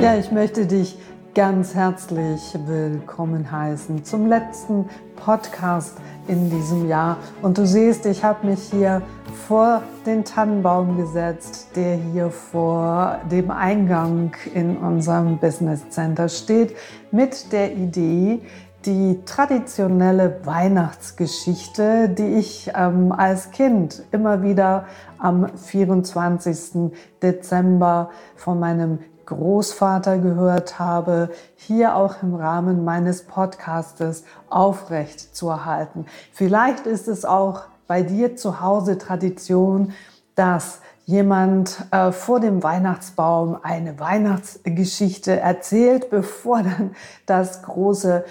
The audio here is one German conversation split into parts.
Ja, ich möchte dich ganz herzlich willkommen heißen zum letzten Podcast in diesem Jahr. Und du siehst, ich habe mich hier vor den Tannenbaum gesetzt, der hier vor dem Eingang in unserem Business Center steht, mit der Idee, die traditionelle Weihnachtsgeschichte, die ich ähm, als Kind immer wieder am 24. Dezember von meinem Großvater gehört habe, hier auch im Rahmen meines Podcastes aufrecht zu erhalten. Vielleicht ist es auch bei dir zu Hause Tradition, dass jemand äh, vor dem Weihnachtsbaum eine Weihnachtsgeschichte erzählt, bevor dann das große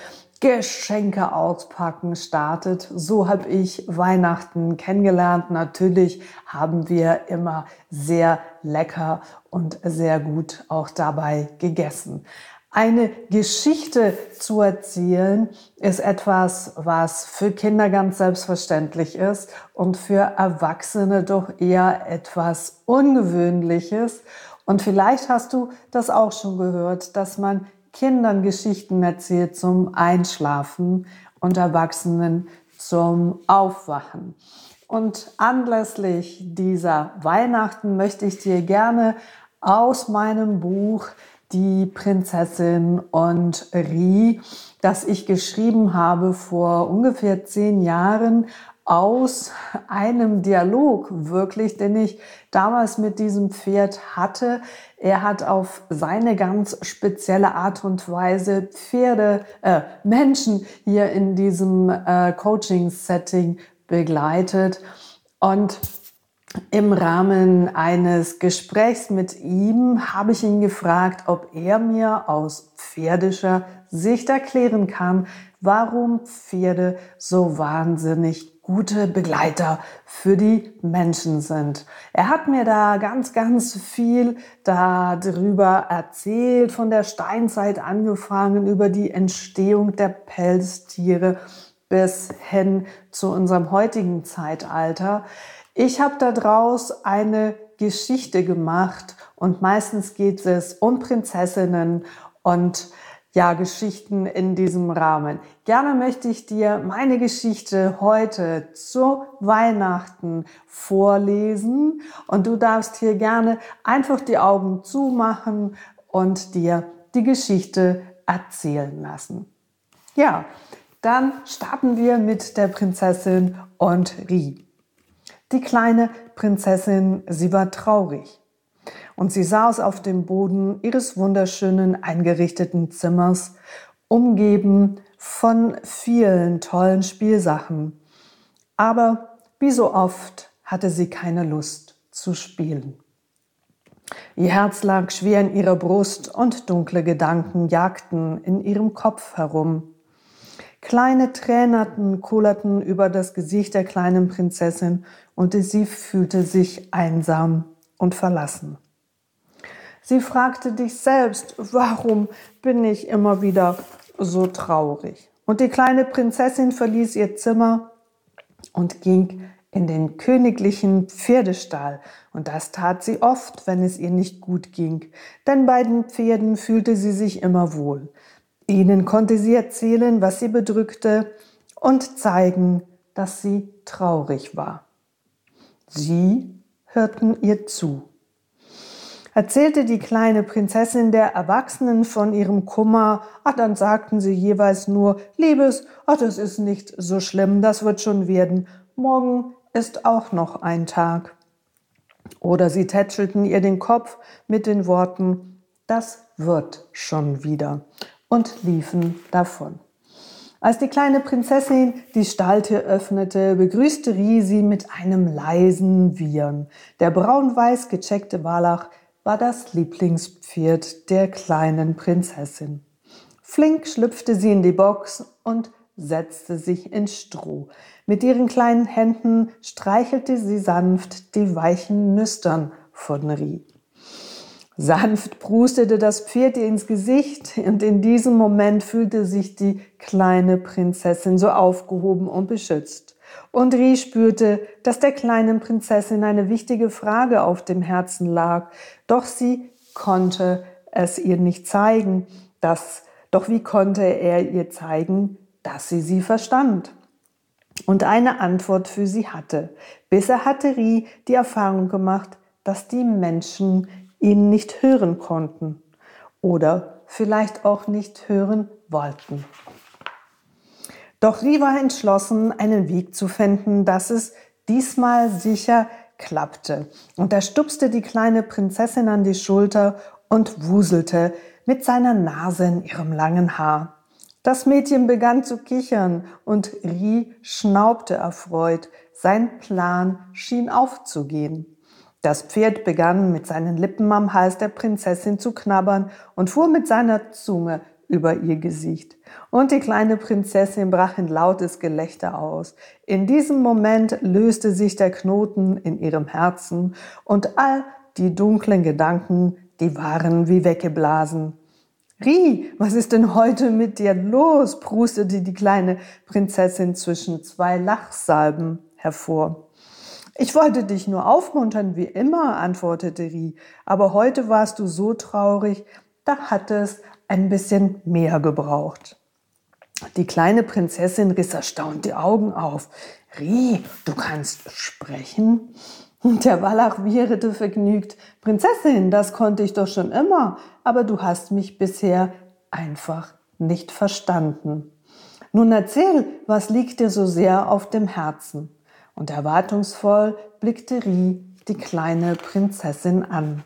Geschenke auspacken startet. So habe ich Weihnachten kennengelernt. Natürlich haben wir immer sehr lecker und sehr gut auch dabei gegessen. Eine Geschichte zu erzählen ist etwas, was für Kinder ganz selbstverständlich ist und für Erwachsene doch eher etwas Ungewöhnliches. Und vielleicht hast du das auch schon gehört, dass man Kindern Geschichten erzählt zum Einschlafen und Erwachsenen zum Aufwachen. Und anlässlich dieser Weihnachten möchte ich dir gerne aus meinem Buch Die Prinzessin und Rie, das ich geschrieben habe vor ungefähr zehn Jahren, aus einem Dialog wirklich, den ich damals mit diesem Pferd hatte. Er hat auf seine ganz spezielle Art und Weise Pferde, äh, Menschen hier in diesem äh, Coaching-Setting begleitet. Und im Rahmen eines Gesprächs mit ihm habe ich ihn gefragt, ob er mir aus pferdischer Sicht erklären kann, warum Pferde so wahnsinnig gute Begleiter für die Menschen sind. Er hat mir da ganz, ganz viel darüber erzählt, von der Steinzeit angefangen, über die Entstehung der Pelztiere bis hin zu unserem heutigen Zeitalter. Ich habe daraus eine Geschichte gemacht und meistens geht es um Prinzessinnen und ja, Geschichten in diesem Rahmen. Gerne möchte ich dir meine Geschichte heute zu Weihnachten vorlesen und du darfst hier gerne einfach die Augen zumachen und dir die Geschichte erzählen lassen. Ja, dann starten wir mit der Prinzessin und Rie. Die kleine Prinzessin, sie war traurig und sie saß auf dem Boden ihres wunderschönen eingerichteten Zimmers, umgeben von vielen tollen Spielsachen. Aber wie so oft hatte sie keine Lust zu spielen. Ihr Herz lag schwer in ihrer Brust und dunkle Gedanken jagten in ihrem Kopf herum. Kleine Tränerten kullerten über das Gesicht der kleinen Prinzessin und sie fühlte sich einsam und verlassen. Sie fragte dich selbst, warum bin ich immer wieder so traurig? Und die kleine Prinzessin verließ ihr Zimmer und ging in den königlichen Pferdestall. Und das tat sie oft, wenn es ihr nicht gut ging. Denn bei den Pferden fühlte sie sich immer wohl. Ihnen konnte sie erzählen, was sie bedrückte und zeigen, dass sie traurig war. Sie hörten ihr zu erzählte die kleine Prinzessin der Erwachsenen von ihrem Kummer, ach, dann sagten sie jeweils nur, Liebes, ach, das ist nicht so schlimm, das wird schon werden, morgen ist auch noch ein Tag. Oder sie tätschelten ihr den Kopf mit den Worten, das wird schon wieder und liefen davon. Als die kleine Prinzessin die Stalltür öffnete, begrüßte Rie mit einem leisen Wiehern. Der braun-weiß gecheckte Wallach war das Lieblingspferd der kleinen Prinzessin. Flink schlüpfte sie in die Box und setzte sich ins Stroh. Mit ihren kleinen Händen streichelte sie sanft die weichen Nüstern von Rie. Sanft prustete das Pferd ihr ins Gesicht und in diesem Moment fühlte sich die kleine Prinzessin so aufgehoben und beschützt. Und Rie spürte, dass der kleinen Prinzessin eine wichtige Frage auf dem Herzen lag, doch sie konnte es ihr nicht zeigen, dass, doch wie konnte er ihr zeigen, dass sie sie verstand und eine Antwort für sie hatte. Bisher hatte Rie die Erfahrung gemacht, dass die Menschen ihn nicht hören konnten oder vielleicht auch nicht hören wollten. Doch Rie war entschlossen, einen Weg zu finden, dass es diesmal sicher klappte. Und er stupste die kleine Prinzessin an die Schulter und wuselte mit seiner Nase in ihrem langen Haar. Das Mädchen begann zu kichern und Rie schnaubte erfreut. Sein Plan schien aufzugehen. Das Pferd begann mit seinen Lippen am Hals der Prinzessin zu knabbern und fuhr mit seiner Zunge über ihr Gesicht. Und die kleine Prinzessin brach in lautes Gelächter aus. In diesem Moment löste sich der Knoten in ihrem Herzen und all die dunklen Gedanken, die waren wie weggeblasen. Rie, was ist denn heute mit dir los? prustete die kleine Prinzessin zwischen zwei Lachsalben hervor. Ich wollte dich nur aufmuntern, wie immer, antwortete Rie, aber heute warst du so traurig, da hat es ein bisschen mehr gebraucht. Die kleine Prinzessin riss erstaunt die Augen auf. Rie, du kannst sprechen? Der Wallach wieherte vergnügt. Prinzessin, das konnte ich doch schon immer, aber du hast mich bisher einfach nicht verstanden. Nun erzähl, was liegt dir so sehr auf dem Herzen? Und erwartungsvoll blickte Rie die kleine Prinzessin an.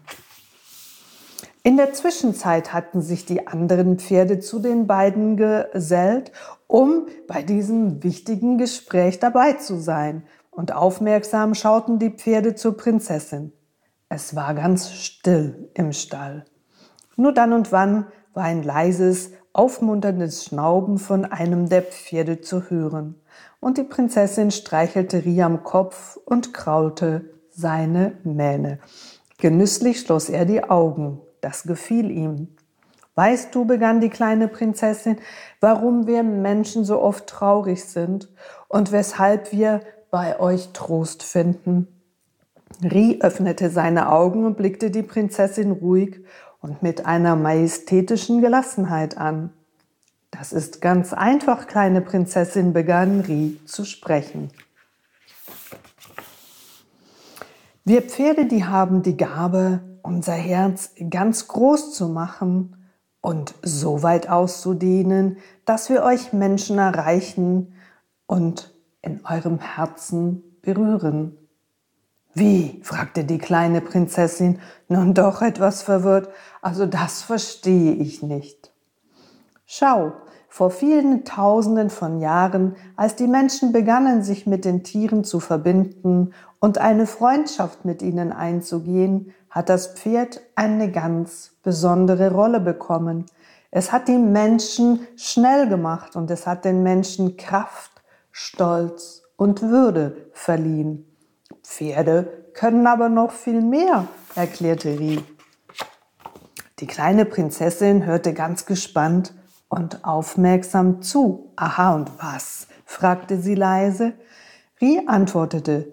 In der Zwischenzeit hatten sich die anderen Pferde zu den beiden gesellt, um bei diesem wichtigen Gespräch dabei zu sein, und aufmerksam schauten die Pferde zur Prinzessin. Es war ganz still im Stall. Nur dann und wann war ein leises, aufmunterndes Schnauben von einem der Pferde zu hören und die Prinzessin streichelte Rie am Kopf und kraulte seine Mähne. Genüsslich schloss er die Augen. Das gefiel ihm. Weißt du, begann die kleine Prinzessin, warum wir Menschen so oft traurig sind und weshalb wir bei euch Trost finden? Rie öffnete seine Augen und blickte die Prinzessin ruhig und mit einer majestätischen Gelassenheit an. Das ist ganz einfach, kleine Prinzessin, begann Rie zu sprechen. Wir Pferde, die haben die Gabe, unser Herz ganz groß zu machen und so weit auszudehnen, dass wir euch Menschen erreichen und in eurem Herzen berühren. Wie? fragte die kleine Prinzessin, nun doch etwas verwirrt. Also das verstehe ich nicht. Schau, vor vielen Tausenden von Jahren, als die Menschen begannen, sich mit den Tieren zu verbinden und eine Freundschaft mit ihnen einzugehen, hat das Pferd eine ganz besondere Rolle bekommen. Es hat die Menschen schnell gemacht und es hat den Menschen Kraft, Stolz und Würde verliehen. Pferde können aber noch viel mehr, erklärte Rie. Die kleine Prinzessin hörte ganz gespannt und aufmerksam zu. Aha, und was? fragte sie leise. Rie antwortete,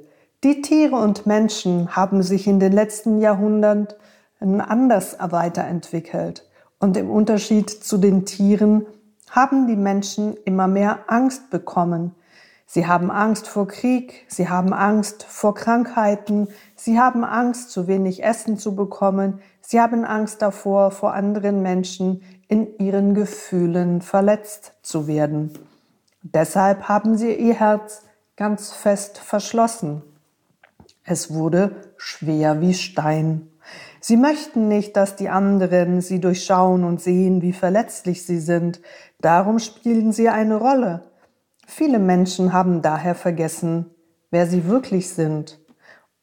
die Tiere und Menschen haben sich in den letzten Jahrhunderten anders weiterentwickelt. Und im Unterschied zu den Tieren haben die Menschen immer mehr Angst bekommen. Sie haben Angst vor Krieg, sie haben Angst vor Krankheiten, sie haben Angst, zu wenig Essen zu bekommen, sie haben Angst davor, vor anderen Menschen in ihren Gefühlen verletzt zu werden. Deshalb haben sie ihr Herz ganz fest verschlossen. Es wurde schwer wie Stein. Sie möchten nicht, dass die anderen sie durchschauen und sehen, wie verletzlich sie sind. Darum spielen sie eine Rolle. Viele Menschen haben daher vergessen, wer sie wirklich sind.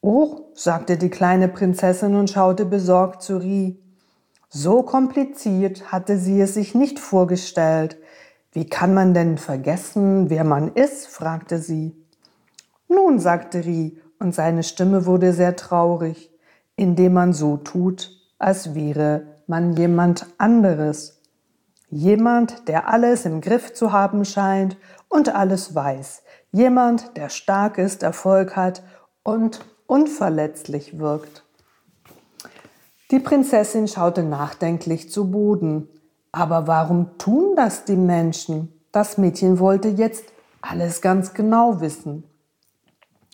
Oh, sagte die kleine Prinzessin und schaute besorgt zu Rie. So kompliziert hatte sie es sich nicht vorgestellt. Wie kann man denn vergessen, wer man ist? fragte sie. Nun, sagte Rie, und seine Stimme wurde sehr traurig, indem man so tut, als wäre man jemand anderes. Jemand, der alles im Griff zu haben scheint und alles weiß. Jemand, der stark ist, Erfolg hat und unverletzlich wirkt. Die Prinzessin schaute nachdenklich zu Boden. Aber warum tun das die Menschen? Das Mädchen wollte jetzt alles ganz genau wissen.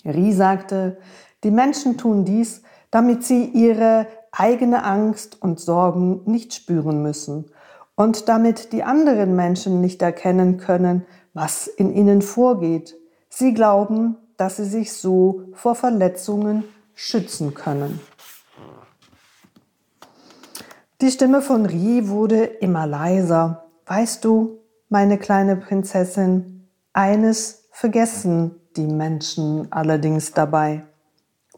Rie sagte, die Menschen tun dies, damit sie ihre eigene Angst und Sorgen nicht spüren müssen und damit die anderen Menschen nicht erkennen können, was in ihnen vorgeht. Sie glauben, dass sie sich so vor Verletzungen schützen können. Die Stimme von Rie wurde immer leiser. Weißt du, meine kleine Prinzessin, eines vergessen die Menschen allerdings dabei.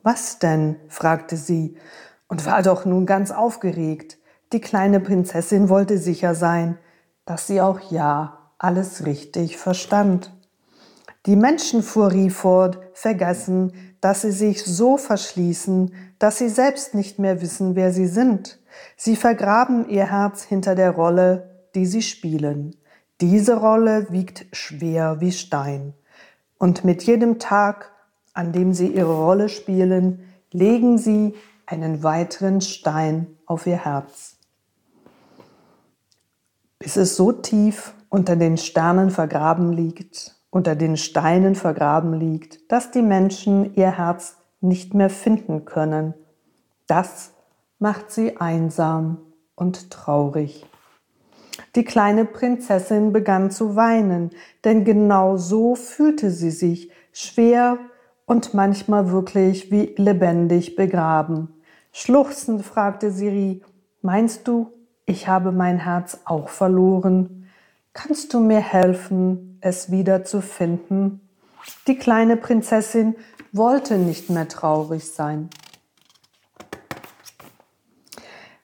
Was denn? fragte sie und war doch nun ganz aufgeregt. Die kleine Prinzessin wollte sicher sein, dass sie auch ja alles richtig verstand. Die Menschen, fuhr Rie fort, vergessen, dass sie sich so verschließen, dass sie selbst nicht mehr wissen, wer sie sind. Sie vergraben ihr Herz hinter der Rolle, die sie spielen. Diese Rolle wiegt schwer wie Stein. Und mit jedem Tag, an dem sie ihre Rolle spielen, legen sie einen weiteren Stein auf ihr Herz. Bis es so tief unter den Sternen vergraben liegt, unter den Steinen vergraben liegt, dass die Menschen ihr Herz nicht mehr finden können. Das macht sie einsam und traurig. Die kleine Prinzessin begann zu weinen, denn genau so fühlte sie sich, schwer und manchmal wirklich wie lebendig begraben. Schluchzend fragte Siri, meinst du, ich habe mein Herz auch verloren? Kannst du mir helfen, es wieder zu finden? Die kleine Prinzessin wollte nicht mehr traurig sein.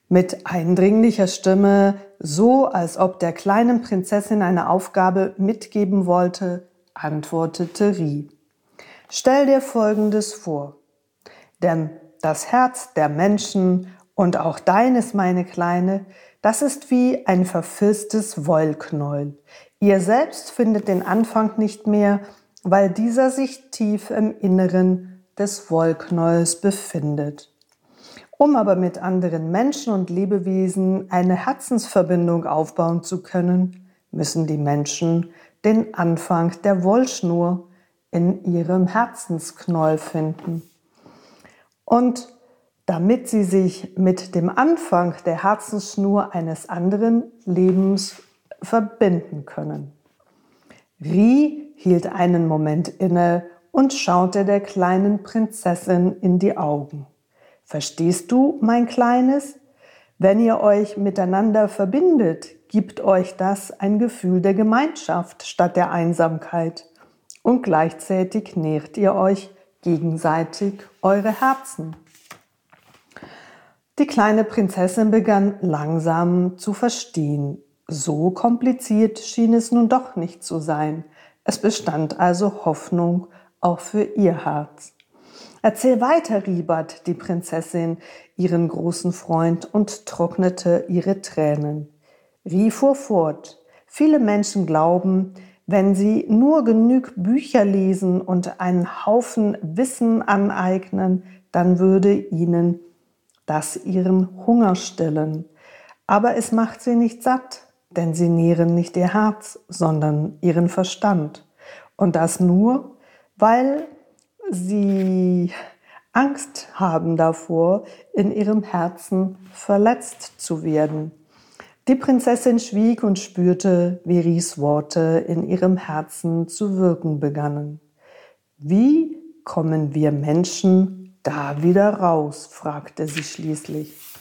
Mit eindringlicher Stimme, so als ob der kleinen Prinzessin eine Aufgabe mitgeben wollte, antwortete Rie. Stell dir Folgendes vor. Denn das Herz der Menschen und auch deines, meine Kleine, das ist wie ein verfilztes Wollknäuel. Ihr selbst findet den Anfang nicht mehr, weil dieser sich tief im Inneren des Wollknäuels befindet. Um aber mit anderen Menschen und Lebewesen eine Herzensverbindung aufbauen zu können, müssen die Menschen den Anfang der Wollschnur in ihrem Herzensknäuel finden. Und damit sie sich mit dem Anfang der Herzensschnur eines anderen Lebens verbinden können. Rie hielt einen Moment inne und schaute der kleinen Prinzessin in die Augen. Verstehst du, mein Kleines? Wenn ihr euch miteinander verbindet, gibt euch das ein Gefühl der Gemeinschaft statt der Einsamkeit. Und gleichzeitig nährt ihr euch gegenseitig eure Herzen. Die kleine Prinzessin begann langsam zu verstehen. So kompliziert schien es nun doch nicht zu sein. Es bestand also Hoffnung auch für ihr Herz. Erzähl weiter, riebert die Prinzessin ihren großen Freund und trocknete ihre Tränen. Rie fuhr fort. Viele Menschen glauben, wenn sie nur genug Bücher lesen und einen Haufen Wissen aneignen, dann würde ihnen das ihren Hunger stillen. Aber es macht sie nicht satt, denn sie nähren nicht ihr Herz, sondern ihren Verstand. Und das nur, weil sie Angst haben davor, in ihrem Herzen verletzt zu werden. Die Prinzessin schwieg und spürte, wie Ries Worte in ihrem Herzen zu wirken begannen. Wie kommen wir Menschen da wieder raus? fragte sie schließlich.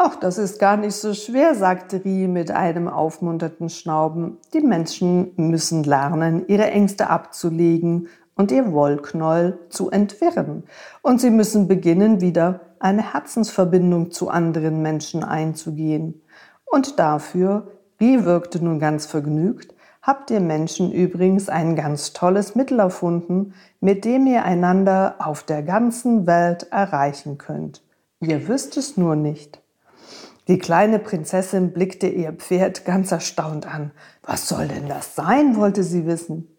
Ach, das ist gar nicht so schwer, sagte Rie mit einem aufmunternden Schnauben. Die Menschen müssen lernen, ihre Ängste abzulegen und ihr Wollknäuel zu entwirren. Und sie müssen beginnen, wieder eine Herzensverbindung zu anderen Menschen einzugehen. Und dafür, Rie wirkte nun ganz vergnügt, habt ihr Menschen übrigens ein ganz tolles Mittel erfunden, mit dem ihr einander auf der ganzen Welt erreichen könnt. Ihr wüsst es nur nicht. Die kleine Prinzessin blickte ihr Pferd ganz erstaunt an. Was soll denn das sein, wollte sie wissen.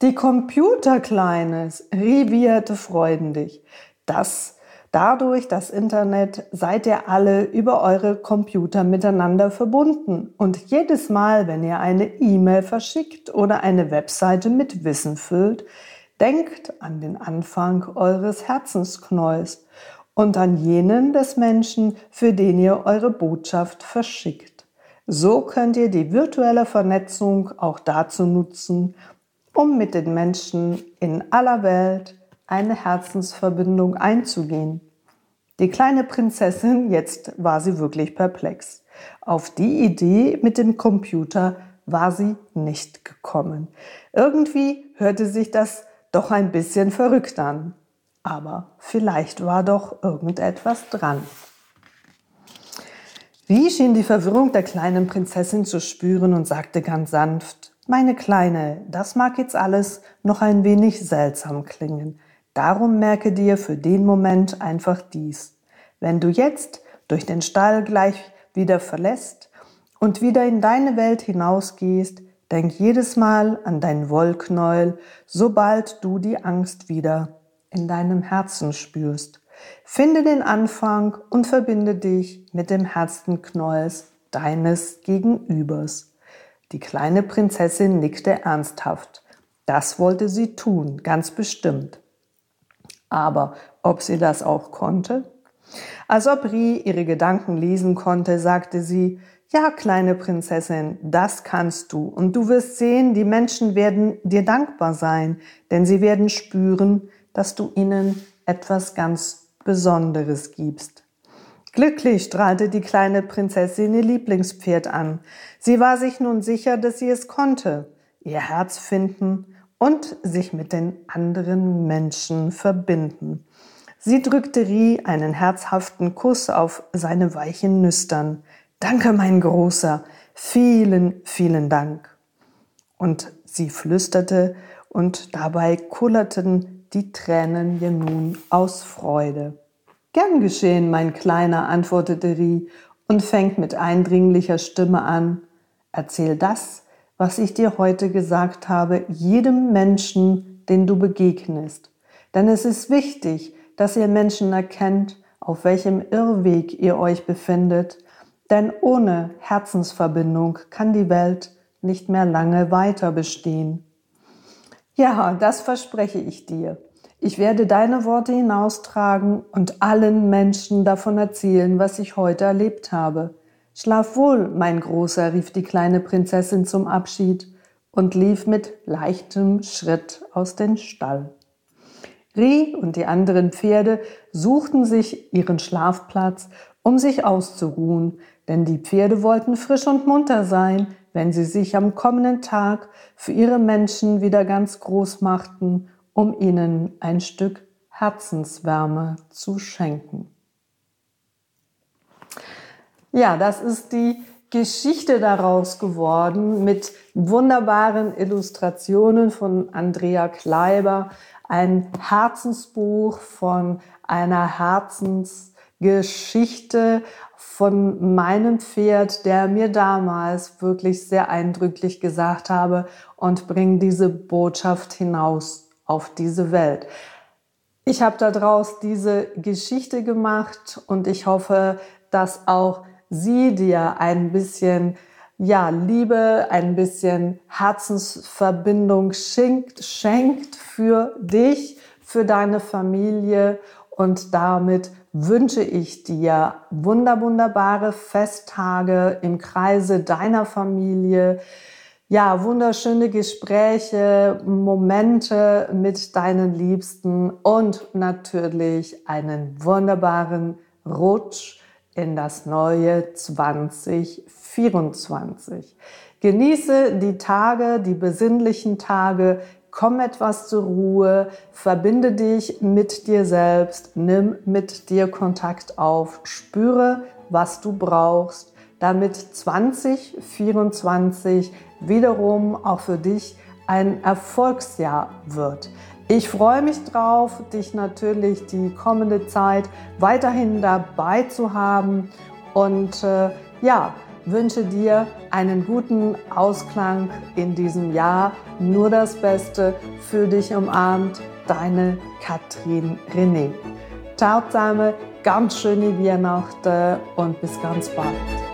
Die Computer, Kleines, rivierte freudendig. Das, dadurch das Internet, seid ihr alle über eure Computer miteinander verbunden. Und jedes Mal, wenn ihr eine E-Mail verschickt oder eine Webseite mit Wissen füllt, denkt an den Anfang eures Herzensknolls und an jenen des Menschen, für den ihr eure Botschaft verschickt. So könnt ihr die virtuelle Vernetzung auch dazu nutzen, um mit den Menschen in aller Welt eine Herzensverbindung einzugehen. Die kleine Prinzessin, jetzt war sie wirklich perplex. Auf die Idee mit dem Computer war sie nicht gekommen. Irgendwie hörte sich das doch ein bisschen verrückt an aber vielleicht war doch irgendetwas dran. Wie schien die Verwirrung der kleinen Prinzessin zu spüren und sagte ganz sanft, meine Kleine, das mag jetzt alles noch ein wenig seltsam klingen. Darum merke dir für den Moment einfach dies. Wenn du jetzt durch den Stall gleich wieder verlässt und wieder in deine Welt hinausgehst, denk jedes Mal an dein Wollknäuel, sobald du die Angst wieder in deinem Herzen spürst. Finde den Anfang und verbinde dich mit dem Herzenknolls deines Gegenübers. Die kleine Prinzessin nickte ernsthaft. Das wollte sie tun, ganz bestimmt. Aber ob sie das auch konnte? Als ob Rie ihre Gedanken lesen konnte, sagte sie, ja, kleine Prinzessin, das kannst du. Und du wirst sehen, die Menschen werden dir dankbar sein, denn sie werden spüren, dass du ihnen etwas ganz Besonderes gibst. Glücklich strahlte die kleine Prinzessin ihr Lieblingspferd an. Sie war sich nun sicher, dass sie es konnte, ihr Herz finden und sich mit den anderen Menschen verbinden. Sie drückte Rie einen herzhaften Kuss auf seine weichen Nüstern. Danke, mein Großer. Vielen, vielen Dank. Und sie flüsterte und dabei kullerten die Tränen ihr nun aus Freude. Gern geschehen, mein Kleiner, antwortete Rie und fängt mit eindringlicher Stimme an. Erzähl das, was ich dir heute gesagt habe, jedem Menschen, den du begegnest. Denn es ist wichtig, dass ihr Menschen erkennt, auf welchem Irrweg ihr euch befindet, denn ohne Herzensverbindung kann die Welt nicht mehr lange weiter bestehen. Ja, das verspreche ich dir. Ich werde deine Worte hinaustragen und allen Menschen davon erzählen, was ich heute erlebt habe. Schlaf wohl, mein Großer, rief die kleine Prinzessin zum Abschied und lief mit leichtem Schritt aus dem Stall. Rie und die anderen Pferde suchten sich ihren Schlafplatz, um sich auszuruhen, denn die Pferde wollten frisch und munter sein, wenn sie sich am kommenden Tag für ihre Menschen wieder ganz groß machten, um ihnen ein Stück Herzenswärme zu schenken. Ja, das ist die Geschichte daraus geworden mit wunderbaren Illustrationen von Andrea Kleiber, ein Herzensbuch von einer Herzensgeschichte von meinem Pferd, der mir damals wirklich sehr eindrücklich gesagt habe und bring diese Botschaft hinaus auf diese Welt. Ich habe daraus diese Geschichte gemacht und ich hoffe, dass auch sie dir ein bisschen ja, Liebe, ein bisschen Herzensverbindung schenkt, schenkt für dich, für deine Familie und damit wünsche ich dir wunder, wunderbare Festtage im Kreise deiner Familie. Ja, wunderschöne Gespräche, Momente mit deinen Liebsten und natürlich einen wunderbaren Rutsch in das neue 2024. Genieße die Tage, die besinnlichen Tage, komm etwas zur Ruhe, verbinde dich mit dir selbst, nimm mit dir Kontakt auf, spüre, was du brauchst, damit 2024 wiederum auch für dich ein Erfolgsjahr wird. Ich freue mich drauf, dich natürlich die kommende Zeit weiterhin dabei zu haben und äh, ja, wünsche dir einen guten Ausklang in diesem Jahr. Nur das Beste für dich umarmt, deine Katrin René. Ciao ganz schöne Weihnachten und bis ganz bald.